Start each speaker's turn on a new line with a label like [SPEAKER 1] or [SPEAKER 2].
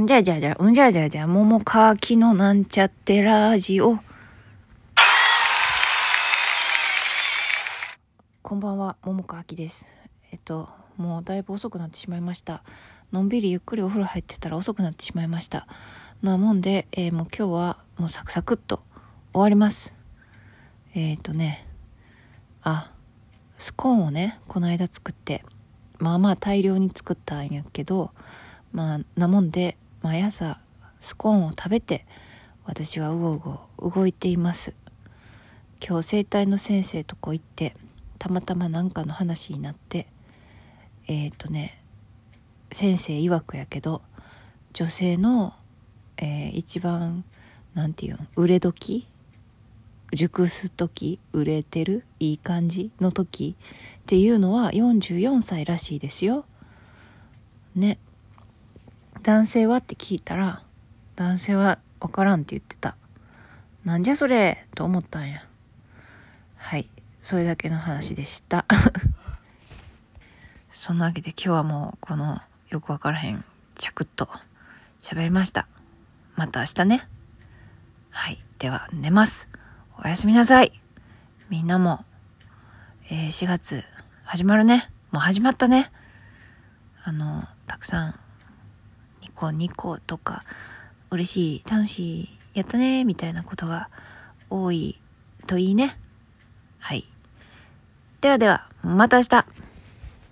[SPEAKER 1] んじゃじゃじゃ、うんじゃじゃじゃ、桃かきのなんちゃってラジオ。こんばんは、桃かあきです。えっと、もうだいぶ遅くなってしまいました。のんびりゆっくりお風呂入ってたら遅くなってしまいました。なもんで、えーもう今日はもうサクサクっと終わります。えっ、とね、あ、スコーンをね、この間作って、まあまあ大量に作ったんやけど、まあなもんで毎朝スコーンを食べて私はうごうご動いています。今日整体の先生とこ行ってたまたま何かの話になってえっ、とね先生曰くやけど女性の、えー一番なんていうん売れ時熟す時売れてるいい感じの時っていうのは44歳らしいですよ。ね。男性は？って聞いたら男性は分からんって言ってたなんじゃそれ？と思ったんや。はい。それだけの話でした。そんなわけで今日はもうこのよく分からへんチャクッと喋りました。また明日ね。はい。では寝ます。おやすみなさい。みんなも、えー4月始まるね。もう始まったね。あのたくさん個2個とか嬉しい。楽しい。やったね。みたいなことが多いといいね。はい。ではではまた明日。